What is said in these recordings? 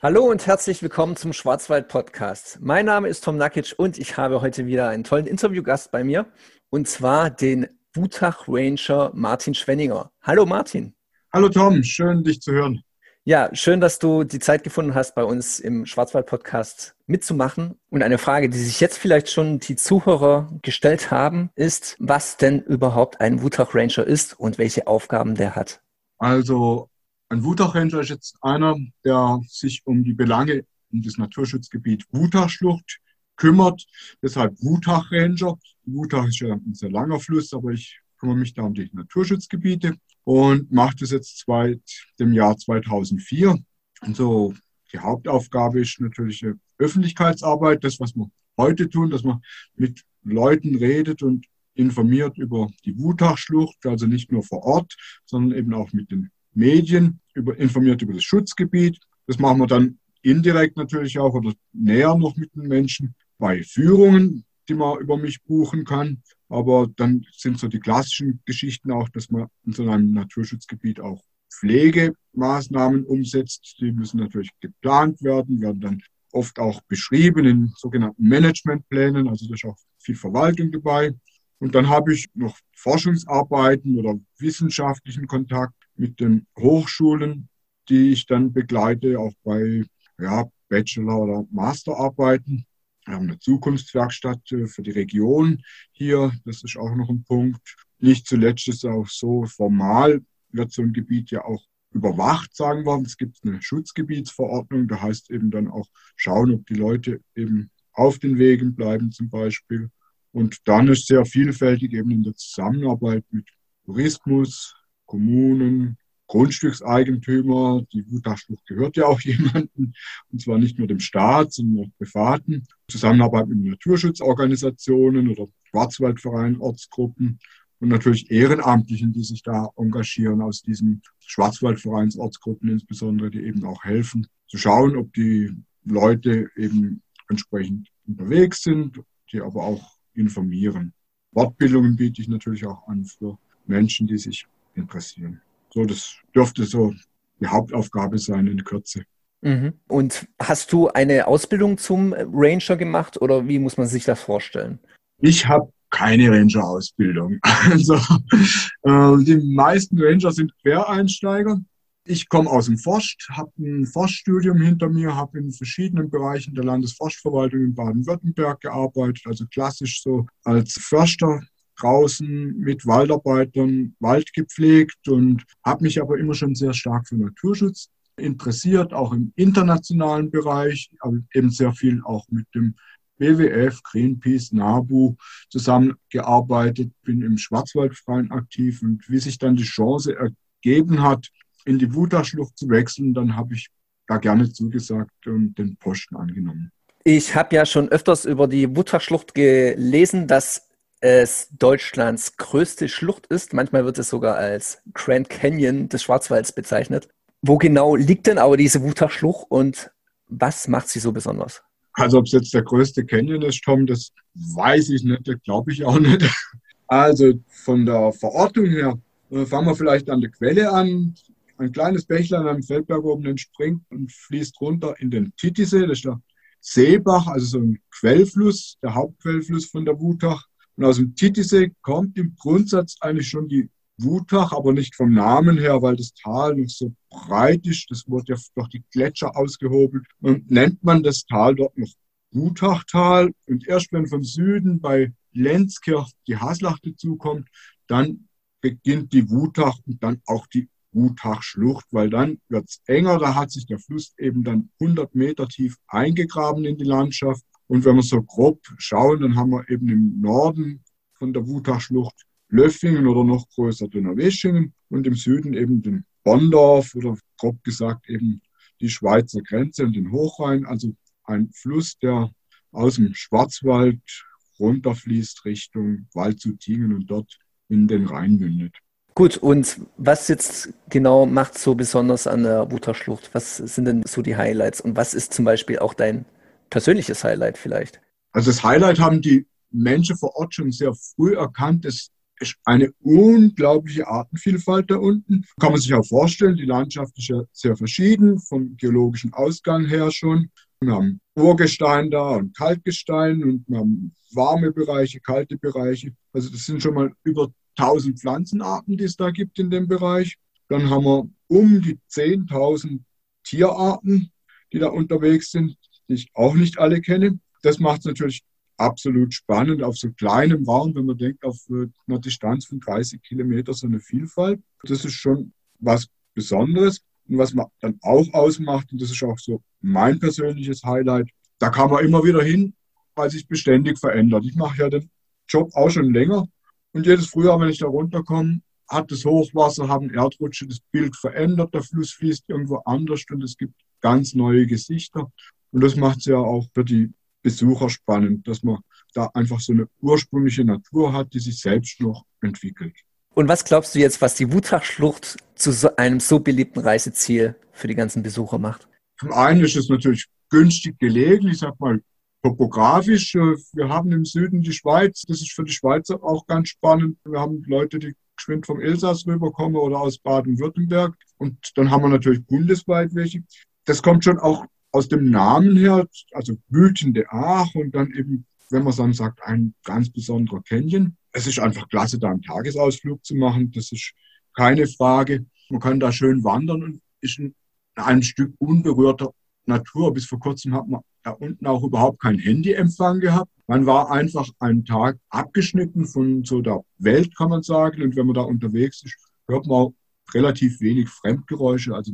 Hallo und herzlich willkommen zum Schwarzwald Podcast. Mein Name ist Tom Nakic und ich habe heute wieder einen tollen Interviewgast bei mir und zwar den Wutach Ranger Martin Schwenninger. Hallo Martin. Hallo Tom, schön dich zu hören. Ja, schön, dass du die Zeit gefunden hast, bei uns im Schwarzwald Podcast mitzumachen. Und eine Frage, die sich jetzt vielleicht schon die Zuhörer gestellt haben, ist, was denn überhaupt ein Wutach Ranger ist und welche Aufgaben der hat. Also ein Wutachranger ist jetzt einer, der sich um die Belange um das Naturschutzgebiet Wutachschlucht kümmert. Deshalb Wutachranger. Wutach ist ja ein sehr langer Fluss, aber ich kümmere mich da um die Naturschutzgebiete und mache das jetzt seit dem Jahr 2004. Und so die Hauptaufgabe ist natürlich Öffentlichkeitsarbeit, das, was wir heute tun, dass man mit Leuten redet und informiert über die Wutachschlucht, also nicht nur vor Ort, sondern eben auch mit den Medien über, informiert über das Schutzgebiet. Das machen wir dann indirekt natürlich auch oder näher noch mit den Menschen bei Führungen, die man über mich buchen kann. Aber dann sind so die klassischen Geschichten auch, dass man in so einem Naturschutzgebiet auch Pflegemaßnahmen umsetzt. Die müssen natürlich geplant werden, werden dann oft auch beschrieben in sogenannten Managementplänen. Also da ist auch viel Verwaltung dabei. Und dann habe ich noch Forschungsarbeiten oder wissenschaftlichen Kontakt mit den Hochschulen, die ich dann begleite, auch bei ja, Bachelor- oder Masterarbeiten. Wir haben eine Zukunftswerkstatt äh, für die Region hier. Das ist auch noch ein Punkt. Nicht zuletzt ist auch so formal wird so ein Gebiet ja auch überwacht, sagen wir. Es gibt eine Schutzgebietsverordnung. Da heißt eben dann auch schauen, ob die Leute eben auf den Wegen bleiben zum Beispiel. Und dann ist sehr vielfältig eben in der Zusammenarbeit mit Tourismus, Kommunen, Grundstückseigentümer. Die Wutachschlucht gehört ja auch jemandem, und zwar nicht nur dem Staat, sondern auch Privaten. Zusammenarbeit mit Naturschutzorganisationen oder Schwarzwaldvereinen, Ortsgruppen und natürlich Ehrenamtlichen, die sich da engagieren aus diesen Schwarzwaldvereinsortsgruppen insbesondere, die eben auch helfen, zu schauen, ob die Leute eben entsprechend unterwegs sind, die aber auch informieren. Wortbildungen biete ich natürlich auch an für Menschen, die sich interessieren. So, das dürfte so die Hauptaufgabe sein in Kürze. Mhm. Und hast du eine Ausbildung zum Ranger gemacht oder wie muss man sich das vorstellen? Ich habe keine Ranger-Ausbildung. Also äh, die meisten Ranger sind Quereinsteiger. Ich komme aus dem Forst, habe ein Forststudium hinter mir, habe in verschiedenen Bereichen der Landesforstverwaltung in Baden-Württemberg gearbeitet, also klassisch so als Förster draußen mit Waldarbeitern Wald gepflegt und habe mich aber immer schon sehr stark für Naturschutz interessiert, auch im internationalen Bereich, aber eben sehr viel auch mit dem WWF, Greenpeace, NABU zusammengearbeitet, bin im Schwarzwaldverein aktiv und wie sich dann die Chance ergeben hat, in die Wutachschlucht zu wechseln, dann habe ich da gerne zugesagt und den Posten angenommen. Ich habe ja schon öfters über die Wutachschlucht gelesen, dass es Deutschlands größte Schlucht ist. Manchmal wird es sogar als Grand Canyon des Schwarzwalds bezeichnet. Wo genau liegt denn aber diese Wutachschlucht und was macht sie so besonders? Also ob es jetzt der größte Canyon ist, Tom, das weiß ich nicht, das glaube ich auch nicht. Also von der Verortung her, äh, fangen wir vielleicht an der Quelle an. Ein kleines Bächlein am Feldberg oben entspringt und fließt runter in den Titisee, das ist der Seebach, also so ein Quellfluss, der Hauptquellfluss von der Wutach. Und aus dem Titisee kommt im Grundsatz eigentlich schon die Wutach, aber nicht vom Namen her, weil das Tal nicht so breit ist. Das wurde ja durch die Gletscher ausgehobelt. Und nennt man das Tal dort noch Wutachtal. Und erst wenn von Süden bei Lenzkirch die Haslach dazukommt, dann beginnt die Wutach und dann auch die Wutachschlucht, weil dann wird es enger. Da hat sich der Fluss eben dann 100 Meter tief eingegraben in die Landschaft. Und wenn wir so grob schauen, dann haben wir eben im Norden von der Wutachschlucht Löffingen oder noch größer Donaueschingen und im Süden eben den Bonndorf oder grob gesagt eben die Schweizer Grenze und den Hochrhein. Also ein Fluss, der aus dem Schwarzwald runterfließt Richtung Wald zu Tingen und dort in den Rhein mündet. Gut, und was jetzt genau macht so besonders an der Wutachschlucht? Was sind denn so die Highlights und was ist zum Beispiel auch dein persönliches Highlight vielleicht? Also das Highlight haben die Menschen vor Ort schon sehr früh erkannt. Es ist eine unglaubliche Artenvielfalt da unten. Kann man sich auch vorstellen, die Landschaft ist ja sehr verschieden, vom geologischen Ausgang her schon. Wir haben Urgestein da und Kaltgestein und wir haben warme Bereiche, kalte Bereiche. Also das sind schon mal über 1000 Pflanzenarten, die es da gibt in dem Bereich. Dann haben wir um die 10.000 Tierarten, die da unterwegs sind, die ich auch nicht alle kenne. Das macht es natürlich absolut spannend auf so kleinem Raum, wenn man denkt, auf äh, einer Distanz von 30 Kilometern so eine Vielfalt. Das ist schon was Besonderes. Und was man dann auch ausmacht, und das ist auch so mein persönliches Highlight, da kann man immer wieder hin, weil sich beständig verändert. Ich mache ja den Job auch schon länger und jedes Frühjahr, wenn ich da runterkomme, hat das Hochwasser, haben Erdrutsche das Bild verändert, der Fluss fließt irgendwo anders und es gibt ganz neue Gesichter. Und das macht es ja auch für die Besucher spannend, dass man da einfach so eine ursprüngliche Natur hat, die sich selbst noch entwickelt. Und was glaubst du jetzt, was die Wutachschlucht zu so einem so beliebten Reiseziel für die ganzen Besucher macht? Zum einen ist es natürlich günstig gelegen, ich sag mal topografisch. Äh, wir haben im Süden die Schweiz, das ist für die Schweizer auch ganz spannend. Wir haben Leute, die geschwind vom Elsass rüberkommen oder aus Baden-Württemberg. Und dann haben wir natürlich bundesweit welche. Das kommt schon auch aus dem Namen her, also wütende Ach und dann eben, wenn man dann sagt, ein ganz besonderer Canyon. Es ist einfach klasse, da einen Tagesausflug zu machen. Das ist keine Frage. Man kann da schön wandern und ist ein, ein Stück unberührter Natur. Bis vor kurzem hat man da unten auch überhaupt keinen Handyempfang gehabt. Man war einfach einen Tag abgeschnitten von so der Welt, kann man sagen. Und wenn man da unterwegs ist, hört man auch relativ wenig Fremdgeräusche. Also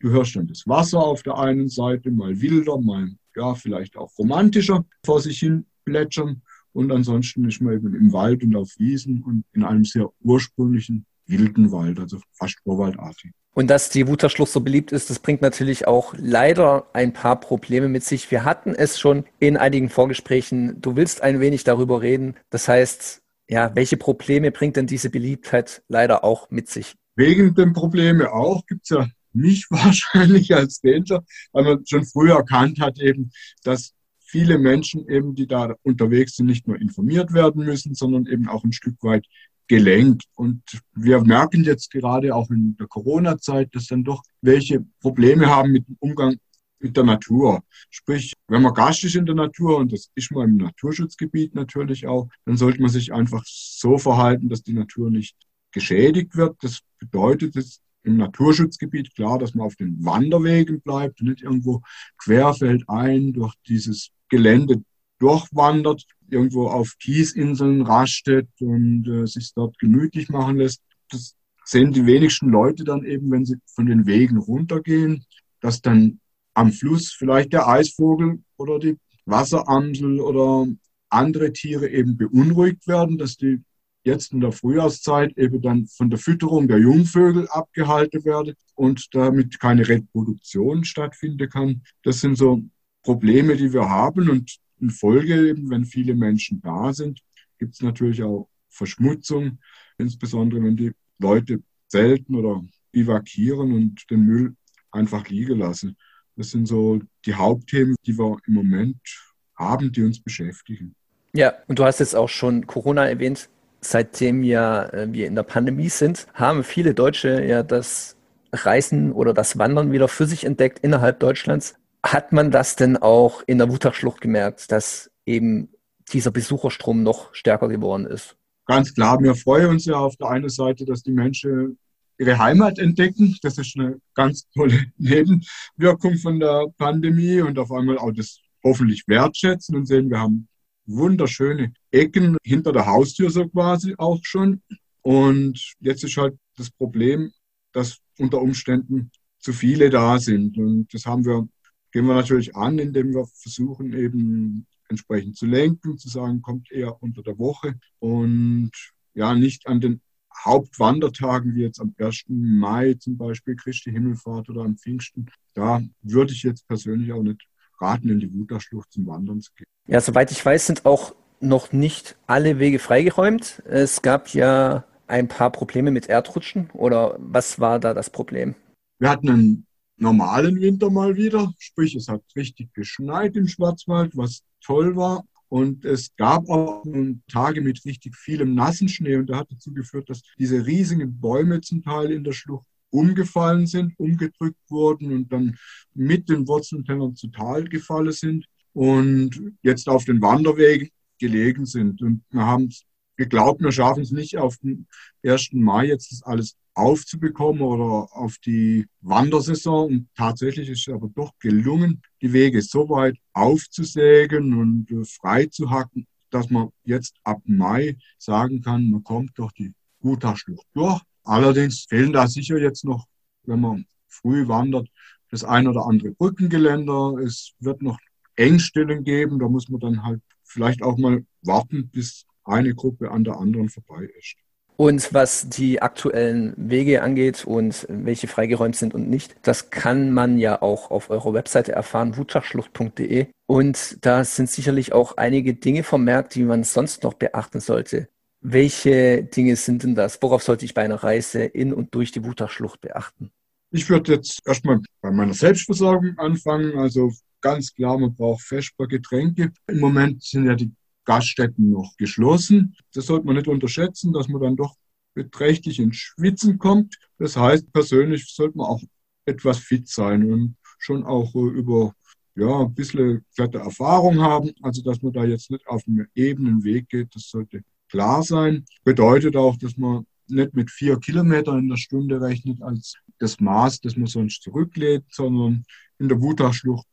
Du hörst dann das Wasser auf der einen Seite, mal wilder, mal ja, vielleicht auch romantischer vor sich hin plätschern. Und ansonsten ist man eben im Wald und auf Wiesen und in einem sehr ursprünglichen wilden Wald, also fast urwaldartig. Und dass die Wutterschlucht so beliebt ist, das bringt natürlich auch leider ein paar Probleme mit sich. Wir hatten es schon in einigen Vorgesprächen. Du willst ein wenig darüber reden. Das heißt, ja, welche Probleme bringt denn diese Beliebtheit leider auch mit sich? Wegen den Problemen auch gibt es ja mich wahrscheinlich als Ranger, weil man schon früher erkannt hat eben, dass viele Menschen eben, die da unterwegs sind, nicht nur informiert werden müssen, sondern eben auch ein Stück weit gelenkt. Und wir merken jetzt gerade auch in der Corona-Zeit, dass dann doch welche Probleme haben mit dem Umgang mit der Natur. Sprich, wenn man Gast ist in der Natur, und das ist man im Naturschutzgebiet natürlich auch, dann sollte man sich einfach so verhalten, dass die Natur nicht geschädigt wird. Das bedeutet, es im Naturschutzgebiet klar, dass man auf den Wanderwegen bleibt und nicht irgendwo querfeldein durch dieses Gelände durchwandert, irgendwo auf Kiesinseln rastet und äh, sich dort gemütlich machen lässt. Das sehen die wenigsten Leute dann eben, wenn sie von den Wegen runtergehen, dass dann am Fluss vielleicht der Eisvogel oder die Wasseramsel oder andere Tiere eben beunruhigt werden, dass die jetzt in der Frühjahrszeit eben dann von der Fütterung der Jungvögel abgehalten werde und damit keine Reproduktion stattfinden kann. Das sind so Probleme, die wir haben und in Folge eben, wenn viele Menschen da sind, gibt es natürlich auch Verschmutzung, insbesondere wenn die Leute selten oder bivakieren und den Müll einfach liegen lassen. Das sind so die Hauptthemen, die wir im Moment haben, die uns beschäftigen. Ja, und du hast jetzt auch schon Corona erwähnt seitdem ja äh, wir in der Pandemie sind, haben viele Deutsche ja das Reisen oder das Wandern wieder für sich entdeckt innerhalb Deutschlands. Hat man das denn auch in der Wutachschlucht gemerkt, dass eben dieser Besucherstrom noch stärker geworden ist? Ganz klar, wir freuen uns ja auf der einen Seite, dass die Menschen ihre Heimat entdecken. Das ist eine ganz tolle Nebenwirkung von der Pandemie und auf einmal auch das hoffentlich wertschätzen und sehen, wir haben wunderschöne Ecken hinter der Haustür so quasi auch schon. Und jetzt ist halt das Problem, dass unter Umständen zu viele da sind. Und das haben wir, gehen wir natürlich an, indem wir versuchen eben entsprechend zu lenken, zu sagen, kommt eher unter der Woche und ja, nicht an den Hauptwandertagen wie jetzt am 1. Mai zum Beispiel, Christi Himmelfahrt oder am Pfingsten. Da würde ich jetzt persönlich auch nicht raten, in die Wutachschlucht zum Wandern zu gehen. Ja, soweit ich weiß, sind auch noch nicht alle Wege freigeräumt. Es gab ja ein paar Probleme mit Erdrutschen oder was war da das Problem? Wir hatten einen normalen Winter mal wieder, sprich es hat richtig geschneit im Schwarzwald, was toll war. Und es gab auch Tage mit richtig vielem nassen Schnee und da hat dazu geführt, dass diese riesigen Bäume zum Teil in der Schlucht umgefallen sind, umgedrückt wurden und dann mit den Wurzeltellern zu Tal gefallen sind und jetzt auf den Wanderwegen gelegen sind. Und wir haben geglaubt, wir schaffen es nicht auf den 1. Mai jetzt das alles aufzubekommen oder auf die Wandersaison. Und tatsächlich ist es aber doch gelungen, die Wege so weit aufzusägen und äh, frei zu hacken, dass man jetzt ab Mai sagen kann, man kommt durch die Gutachschlucht durch. Allerdings fehlen da sicher jetzt noch, wenn man früh wandert, das ein oder andere Brückengeländer. Es wird noch Engstellen geben. Da muss man dann halt vielleicht auch mal warten, bis eine Gruppe an der anderen vorbei ist. Und was die aktuellen Wege angeht und welche freigeräumt sind und nicht, das kann man ja auch auf eurer Webseite erfahren, wutachschlucht.de. Und da sind sicherlich auch einige Dinge vermerkt, die man sonst noch beachten sollte. Welche Dinge sind denn das? Worauf sollte ich bei einer Reise in und durch die Wutachschlucht beachten? Ich würde jetzt erstmal bei meiner Selbstversorgung anfangen. Also ganz klar, man braucht festbar Getränke. Im Moment sind ja die Gaststätten noch geschlossen. Das sollte man nicht unterschätzen, dass man dann doch beträchtlich ins Schwitzen kommt. Das heißt, persönlich sollte man auch etwas fit sein und schon auch äh, über ja, ein bisschen fette Erfahrung haben. Also, dass man da jetzt nicht auf einem ebenen Weg geht, das sollte klar sein. Bedeutet auch, dass man nicht mit vier Kilometern in der Stunde rechnet als das Maß, das man sonst zurücklädt, sondern in der Wutachschlucht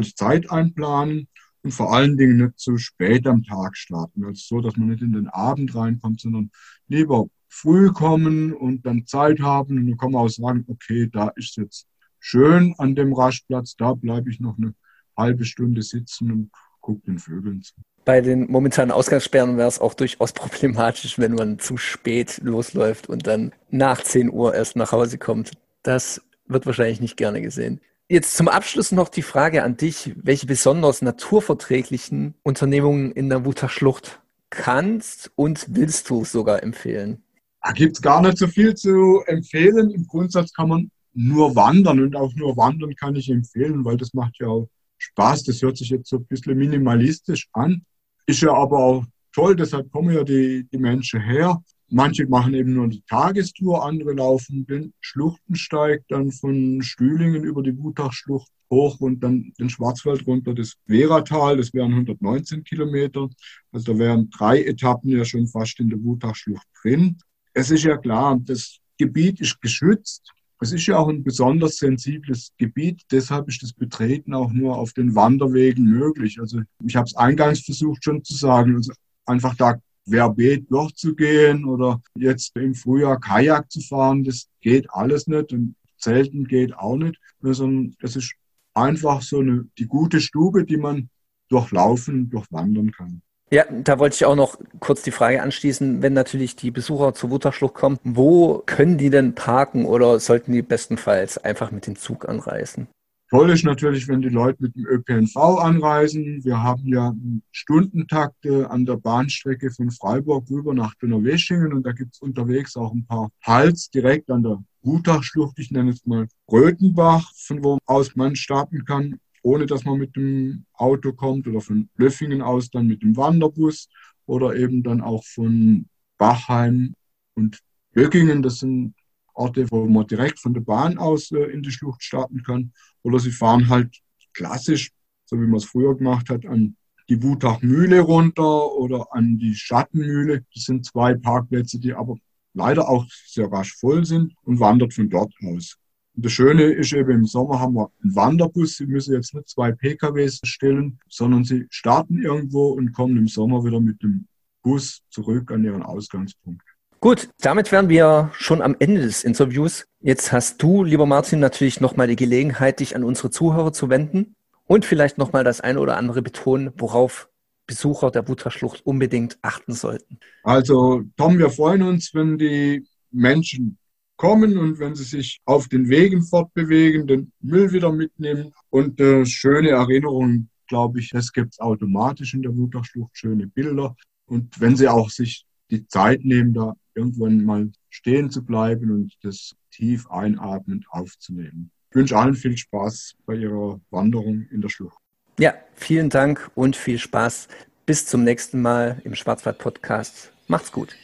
ich Zeit einplanen und vor allen Dingen nicht zu spät am Tag starten. Also so, dass man nicht in den Abend reinkommt, sondern lieber früh kommen und dann Zeit haben und dann kann man auch sagen, okay, da ist jetzt schön an dem Rastplatz, da bleibe ich noch eine halbe Stunde sitzen und gucke den Vögeln zu. Bei den momentanen Ausgangssperren wäre es auch durchaus problematisch, wenn man zu spät losläuft und dann nach 10 Uhr erst nach Hause kommt. Das wird wahrscheinlich nicht gerne gesehen. Jetzt zum Abschluss noch die Frage an dich, welche besonders naturverträglichen Unternehmungen in der Wutachschlucht kannst und willst du sogar empfehlen? Da gibt es gar nicht so viel zu empfehlen. Im Grundsatz kann man nur wandern und auch nur wandern kann ich empfehlen, weil das macht ja auch Spaß. Das hört sich jetzt so ein bisschen minimalistisch an, ist ja aber auch toll, deshalb kommen ja die, die Menschen her. Manche machen eben nur die Tagestour, andere laufen den Schluchtensteig dann von Stühlingen über die Wutachschlucht hoch und dann den Schwarzwald runter, das Weratal, das wären 119 Kilometer. Also da wären drei Etappen ja schon fast in der Wutachschlucht drin. Es ist ja klar, das Gebiet ist geschützt. Es ist ja auch ein besonders sensibles Gebiet, deshalb ist das Betreten auch nur auf den Wanderwegen möglich. Also ich habe es eingangs versucht schon zu sagen, also einfach da querbeet durchzugehen oder jetzt im Frühjahr Kajak zu fahren, das geht alles nicht und Zelten geht auch nicht, sondern es ist einfach so eine, die gute Stube, die man durchlaufen, durchwandern kann. Ja, da wollte ich auch noch kurz die Frage anschließen, wenn natürlich die Besucher zur Wutachschlucht kommen, wo können die denn parken oder sollten die bestenfalls einfach mit dem Zug anreisen? Toll ist natürlich, wenn die Leute mit dem ÖPNV anreisen. Wir haben ja Stundentakte an der Bahnstrecke von Freiburg rüber nach Donaueschingen und da gibt es unterwegs auch ein paar Hals direkt an der Gutachschlucht. Ich nenne es mal Röthenbach, von wo aus man starten kann, ohne dass man mit dem Auto kommt oder von Löffingen aus dann mit dem Wanderbus oder eben dann auch von Bachheim und Böckingen. Das sind Orte, wo man direkt von der Bahn aus äh, in die Schlucht starten kann. Oder sie fahren halt klassisch, so wie man es früher gemacht hat, an die Wutachmühle runter oder an die Schattenmühle. Das sind zwei Parkplätze, die aber leider auch sehr rasch voll sind und wandert von dort aus. Das Schöne ist eben, im Sommer haben wir einen Wanderbus. Sie müssen jetzt nicht zwei PKWs stellen, sondern sie starten irgendwo und kommen im Sommer wieder mit dem Bus zurück an ihren Ausgangspunkt. Gut, damit wären wir schon am Ende des Interviews. Jetzt hast du, lieber Martin, natürlich nochmal die Gelegenheit, dich an unsere Zuhörer zu wenden und vielleicht nochmal das eine oder andere betonen, worauf Besucher der Wutachschlucht unbedingt achten sollten. Also, Tom, wir freuen uns, wenn die Menschen kommen und wenn sie sich auf den Wegen fortbewegen, den Müll wieder mitnehmen und äh, schöne Erinnerungen, glaube ich, das gibt es automatisch in der Wutachschlucht, schöne Bilder. Und wenn sie auch sich die Zeit nehmen, da irgendwann mal stehen zu bleiben und das tief einatmend aufzunehmen. Ich wünsche allen viel Spaß bei ihrer Wanderung in der Schlucht. Ja, vielen Dank und viel Spaß bis zum nächsten Mal im Schwarzwald-Podcast. Macht's gut.